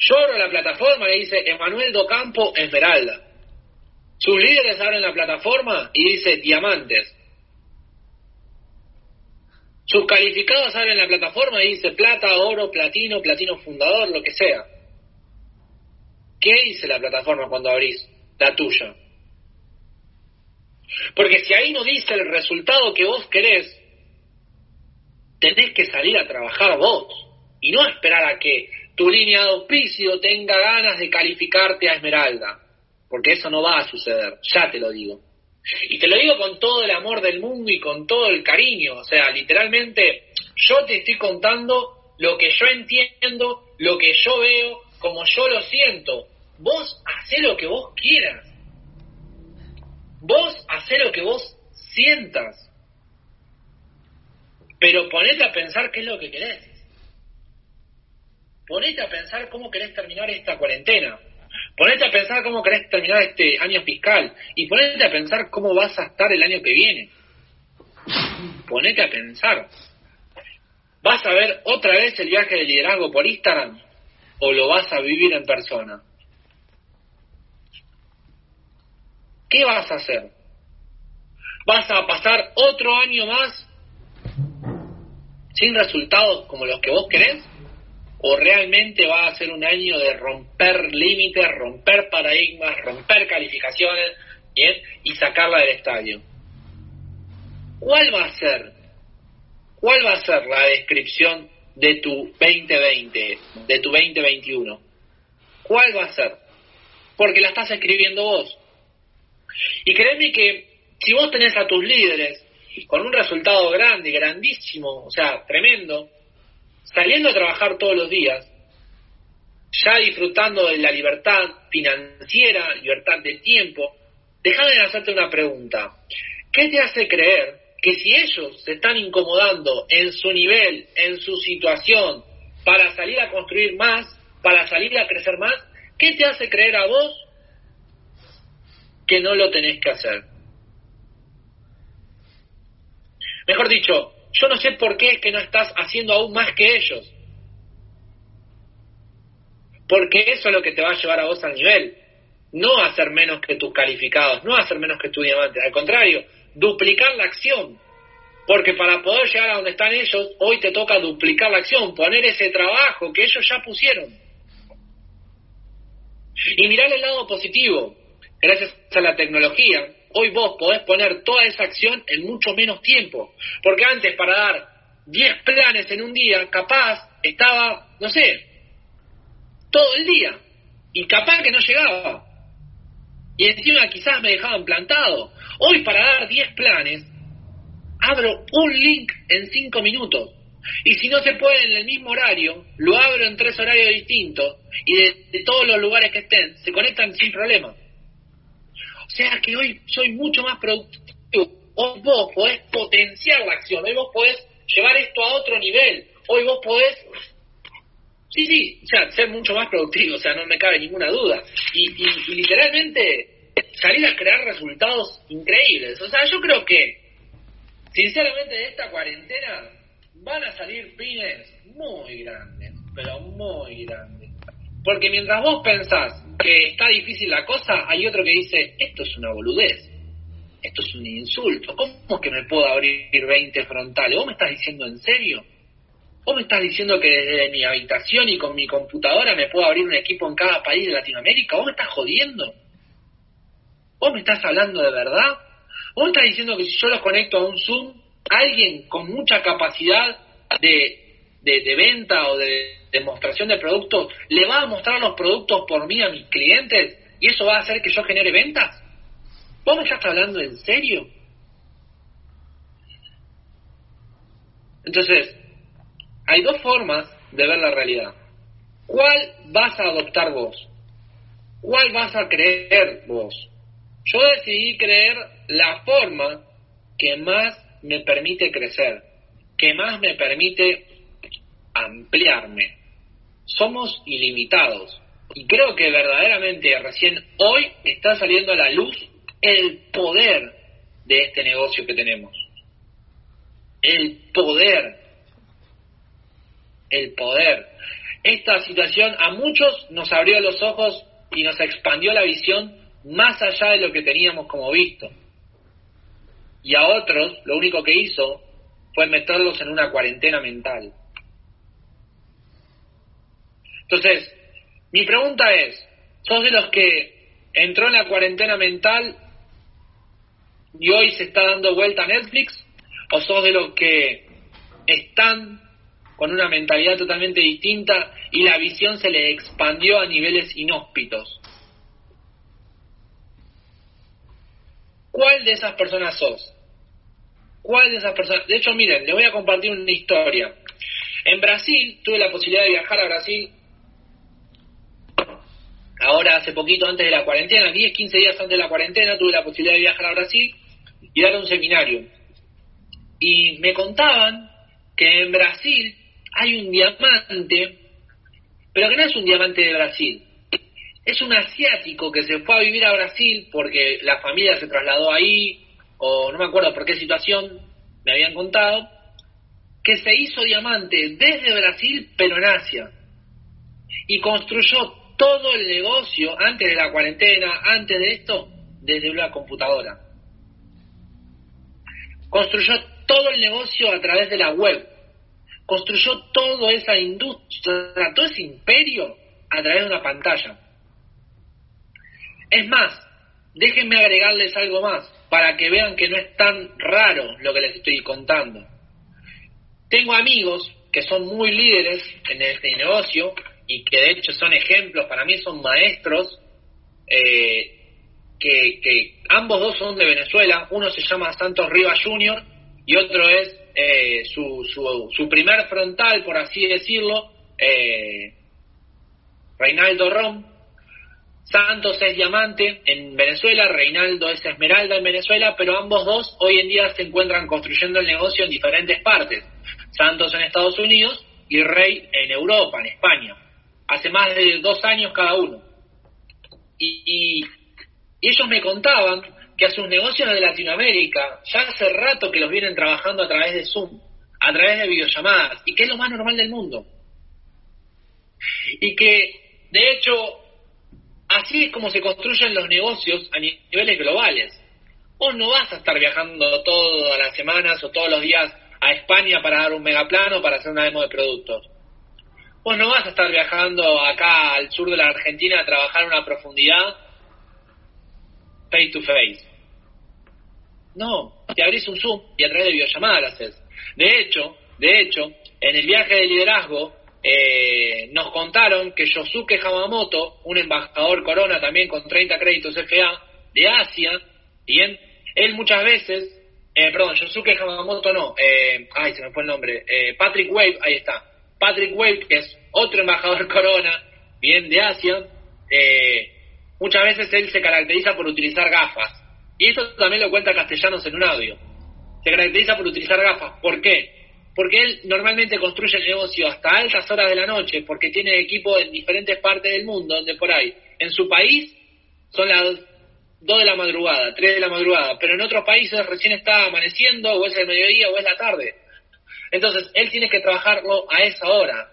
Yo abro la plataforma y dice Emanuel Docampo Esmeralda. Sus líderes abren la plataforma y dice diamantes. Sus calificados abren la plataforma y dice plata, oro, platino, platino fundador, lo que sea. ¿Qué dice la plataforma cuando abrís la tuya? Porque si ahí no dice el resultado que vos querés, tenés que salir a trabajar vos y no esperar a que tu línea de auspicio tenga ganas de calificarte a Esmeralda, porque eso no va a suceder, ya te lo digo. Y te lo digo con todo el amor del mundo y con todo el cariño, o sea, literalmente yo te estoy contando lo que yo entiendo, lo que yo veo, como yo lo siento. Vos hacé lo que vos quieras. Vos hacé lo que vos sientas. Pero ponete a pensar qué es lo que querés ponete a pensar cómo querés terminar esta cuarentena. Ponete a pensar cómo querés terminar este año fiscal. Y ponete a pensar cómo vas a estar el año que viene. Ponete a pensar. ¿Vas a ver otra vez el viaje de liderazgo por Instagram? ¿O lo vas a vivir en persona? ¿Qué vas a hacer? ¿Vas a pasar otro año más sin resultados como los que vos querés? O realmente va a ser un año de romper límites, romper paradigmas, romper calificaciones, ¿bien? Y sacarla del estadio. ¿Cuál va a ser? ¿Cuál va a ser la descripción de tu 2020, de tu 2021? ¿Cuál va a ser? Porque la estás escribiendo vos. Y créeme que si vos tenés a tus líderes con un resultado grande, grandísimo, o sea, tremendo, saliendo a trabajar todos los días, ya disfrutando de la libertad financiera, libertad de tiempo, déjame de hacerte una pregunta. ¿Qué te hace creer que si ellos se están incomodando en su nivel, en su situación, para salir a construir más, para salir a crecer más, ¿qué te hace creer a vos que no lo tenés que hacer? Mejor dicho, yo no sé por qué es que no estás haciendo aún más que ellos. Porque eso es lo que te va a llevar a vos al nivel. No a ser menos que tus calificados, no a ser menos que tus diamantes. Al contrario, duplicar la acción. Porque para poder llegar a donde están ellos, hoy te toca duplicar la acción, poner ese trabajo que ellos ya pusieron. Y mirar el lado positivo. Gracias a la tecnología, hoy vos podés poner toda esa acción en mucho menos tiempo. Porque antes, para dar 10 planes en un día, capaz estaba, no sé, todo el día. Y capaz que no llegaba. Y encima quizás me dejaban plantado. Hoy para dar 10 planes, abro un link en 5 minutos. Y si no se puede en el mismo horario, lo abro en tres horarios distintos y de, todos los lugares que estén, se conectan sin problema. O sea que hoy soy mucho más productivo. Hoy vos podés potenciar la acción, hoy vos podés llevar esto a otro nivel, hoy vos podés Sí, sí, o sea, ser mucho más productivo, o sea, no me cabe ninguna duda. Y, y, literalmente salir a crear resultados increíbles. O sea, yo creo que, sinceramente, de esta cuarentena van a salir pines muy grandes, pero muy grandes. Porque mientras vos pensás que está difícil la cosa, hay otro que dice, esto es una boludez, esto es un insulto, ¿cómo que me puedo abrir 20 frontales? ¿Vos me estás diciendo en serio? ¿Vos me estás diciendo que desde mi habitación y con mi computadora me puedo abrir un equipo en cada país de Latinoamérica? ¿Vos me estás jodiendo? ¿Vos me estás hablando de verdad? ¿Vos me estás diciendo que si yo los conecto a un Zoom, alguien con mucha capacidad de, venta o de demostración de productos le va a mostrar los productos por mí a mis clientes y eso va a hacer que yo genere ventas? ¿Vos me estás hablando en serio? Entonces, hay dos formas de ver la realidad. ¿Cuál vas a adoptar vos? ¿Cuál vas a creer vos? Yo decidí creer la forma que más me permite crecer, que más me permite ampliarme. Somos ilimitados. Y creo que verdaderamente recién hoy está saliendo a la luz el poder de este negocio que tenemos. El poder el poder. Esta situación a muchos nos abrió los ojos y nos expandió la visión más allá de lo que teníamos como visto. Y a otros lo único que hizo fue meterlos en una cuarentena mental. Entonces, mi pregunta es, ¿sos de los que entró en la cuarentena mental y hoy se está dando vuelta Netflix? ¿O sos de los que están con una mentalidad totalmente distinta y la visión se le expandió a niveles inhóspitos. ¿Cuál de esas personas sos? ¿Cuál de esas personas? De hecho, miren, les voy a compartir una historia. En Brasil, tuve la posibilidad de viajar a Brasil ahora hace poquito antes de la cuarentena, 10, 15 días antes de la cuarentena, tuve la posibilidad de viajar a Brasil y dar un seminario. Y me contaban que en Brasil hay un diamante, pero que no es un diamante de Brasil. Es un asiático que se fue a vivir a Brasil porque la familia se trasladó ahí, o no me acuerdo por qué situación me habían contado, que se hizo diamante desde Brasil, pero en Asia. Y construyó todo el negocio antes de la cuarentena, antes de esto, desde una computadora. Construyó todo el negocio a través de la web construyó toda esa industria, todo ese imperio a través de una pantalla. Es más, déjenme agregarles algo más para que vean que no es tan raro lo que les estoy contando. Tengo amigos que son muy líderes en este negocio y que de hecho son ejemplos, para mí son maestros, eh, que, ambos dos son de Venezuela, uno se llama Santos Rivas Jr. y otro es eh, su, su, primer frontal, por así decirlo, eh, Reinaldo Rom. Santos es diamante en Venezuela, Reinaldo es esmeralda en Venezuela, pero ambos dos hoy en día se encuentran construyendo el negocio en diferentes partes. Santos en Estados Unidos y Rey en Europa, en España. Hace más de dos años cada uno. Y, ellos me contaban que a sus negocios de Latinoamérica ya hace rato que los vienen trabajando a través de Zoom, a través de videollamadas, y que es lo más normal del mundo. Y que, de hecho, así es como se construyen los negocios a niveles globales. Vos no vas a estar viajando todas las semanas o todos los días a España para dar un megaplano, para hacer una demo de productos. Vos no vas a estar viajando acá al sur de la Argentina a trabajar en una profundidad face to face. No, te abrís un Zoom y a través de videollamadas haces. De hecho, de hecho, en el viaje de liderazgo eh, nos contaron que Yosuke Hamamoto, un embajador corona también con 30 créditos FA de Asia, bien, él muchas veces, eh, perdón, Yosuke Hamamoto no, eh, ay, se me fue el nombre, eh, Patrick Wave, ahí está, Patrick Wave, que es otro embajador corona, bien, de Asia, eh, muchas veces él se caracteriza por utilizar gafas. Y eso también lo cuenta Castellanos en un audio. Se caracteriza por utilizar gafas. ¿Por qué? Porque él normalmente construye el negocio hasta altas horas de la noche, porque tiene equipo en diferentes partes del mundo, donde por ahí, en su país, son las 2 de la madrugada, 3 de la madrugada, pero en otros países recién está amaneciendo, o es el mediodía, o es la tarde. Entonces, él tiene que trabajarlo a esa hora.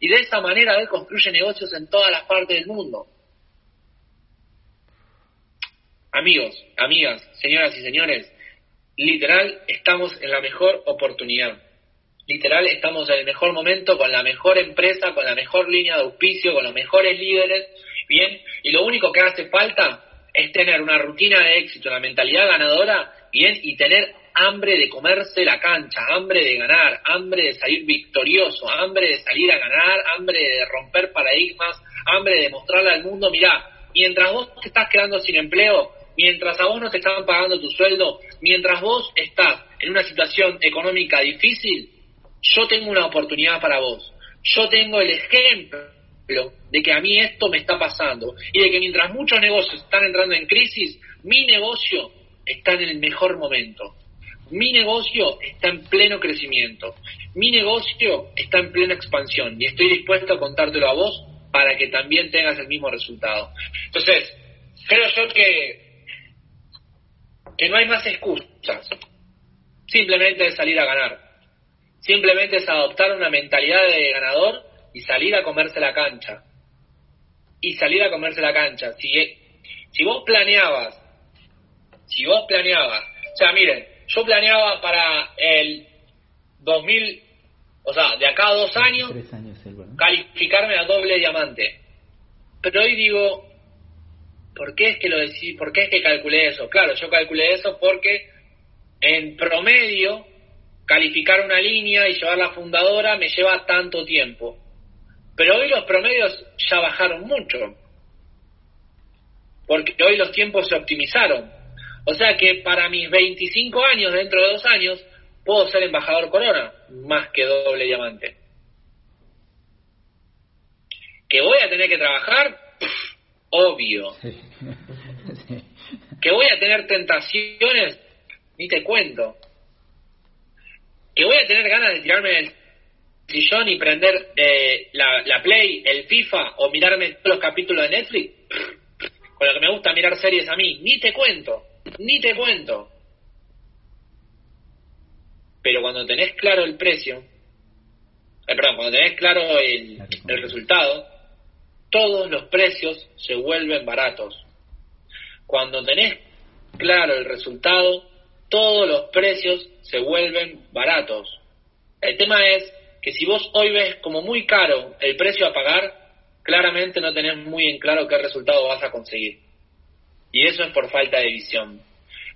Y de esa manera él construye negocios en todas las partes del mundo. Amigos, amigas, señoras y señores, literal estamos en la mejor oportunidad. Literal estamos en el mejor momento con la mejor empresa, con la mejor línea de auspicio, con los mejores líderes, bien, y lo único que hace falta es tener una rutina de éxito, una mentalidad ganadora, bien, y tener hambre de comerse la cancha, hambre de ganar, hambre de salir victorioso, hambre de salir a ganar, hambre de romper paradigmas, hambre de mostrarle al mundo, mira, mientras vos te estás quedando sin empleo, mientras a vos no te están pagando tu sueldo, mientras vos estás en una situación económica difícil, yo tengo una oportunidad para vos. Yo tengo el ejemplo de que a mí esto me está pasando y de que mientras muchos negocios están entrando en crisis, mi negocio está en el mejor momento. Mi negocio está en pleno crecimiento. Mi negocio está en plena expansión y estoy dispuesto a contártelo a vos para que también tengas el mismo resultado. Entonces, creo yo que que no hay más excusas. Simplemente es salir a ganar. Simplemente es adoptar una mentalidad de ganador y salir a comerse la cancha. Y salir a comerse la cancha. Si, si vos planeabas, si vos planeabas, o sea, miren, yo planeaba para el 2000, o sea, de acá a dos años, calificarme a doble diamante. Pero hoy digo, ¿por qué es que lo decí, por qué es que calculé eso? Claro, yo calculé eso porque en promedio calificar una línea y llevar la fundadora me lleva tanto tiempo. Pero hoy los promedios ya bajaron mucho. Porque hoy los tiempos se optimizaron. O sea que para mis 25 años, dentro de dos años, puedo ser embajador corona, más que doble diamante. ¿Que voy a tener que trabajar? obvio. Que voy a tener tentaciones, ni te cuento. Que voy a tener ganas de tirarme del sillón y prender eh, la, la, Play, el FIFA o mirarme todos los capítulos de Netflix. Con lo que me gusta mirar series a mí, ni te cuento, ni te cuento. Pero cuando tenés claro el precio, eh, perdón, cuando tenés claro el, el resultado, todos los precios se vuelven baratos. Cuando tenés claro el resultado, todos los precios se vuelven baratos. El tema es que si vos hoy ves como muy caro el precio a pagar, claramente no tenés muy en claro qué resultado vas a conseguir. Y eso es por falta de visión.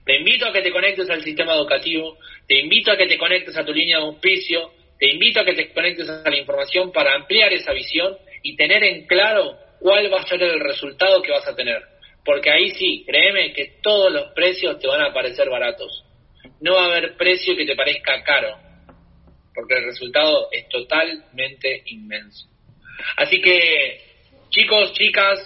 Te invito a que te conectes al sistema educativo, te invito a que te conectes a tu línea de auspicio, te invito a que te conectes a la información para ampliar esa visión y tener en claro cuál va a ser el resultado que vas a tener. Porque ahí sí, créeme que todos los precios te van a parecer baratos. No va a haber precio que te parezca caro, porque el resultado es totalmente inmenso. Así que, chicos, chicas,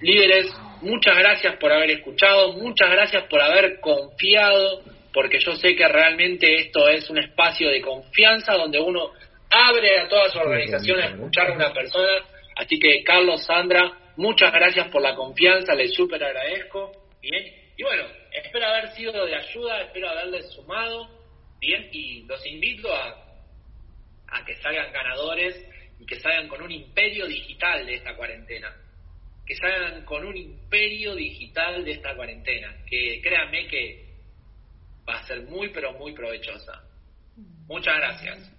líderes, muchas gracias por haber escuchado, muchas gracias por haber confiado, porque yo sé que realmente esto es un espacio de confianza donde uno abre a toda su organización a escuchar a una persona. Así que, Carlos, Sandra, muchas gracias por la confianza, les súper agradezco. Bien. y bueno, espero haber sido de ayuda, espero haberles sumado bien y los invito a, a que salgan ganadores y que salgan con un imperio digital de esta cuarentena. Que salgan con un imperio digital de esta cuarentena. Que créanme que va a ser muy, pero muy provechosa. Muchas gracias.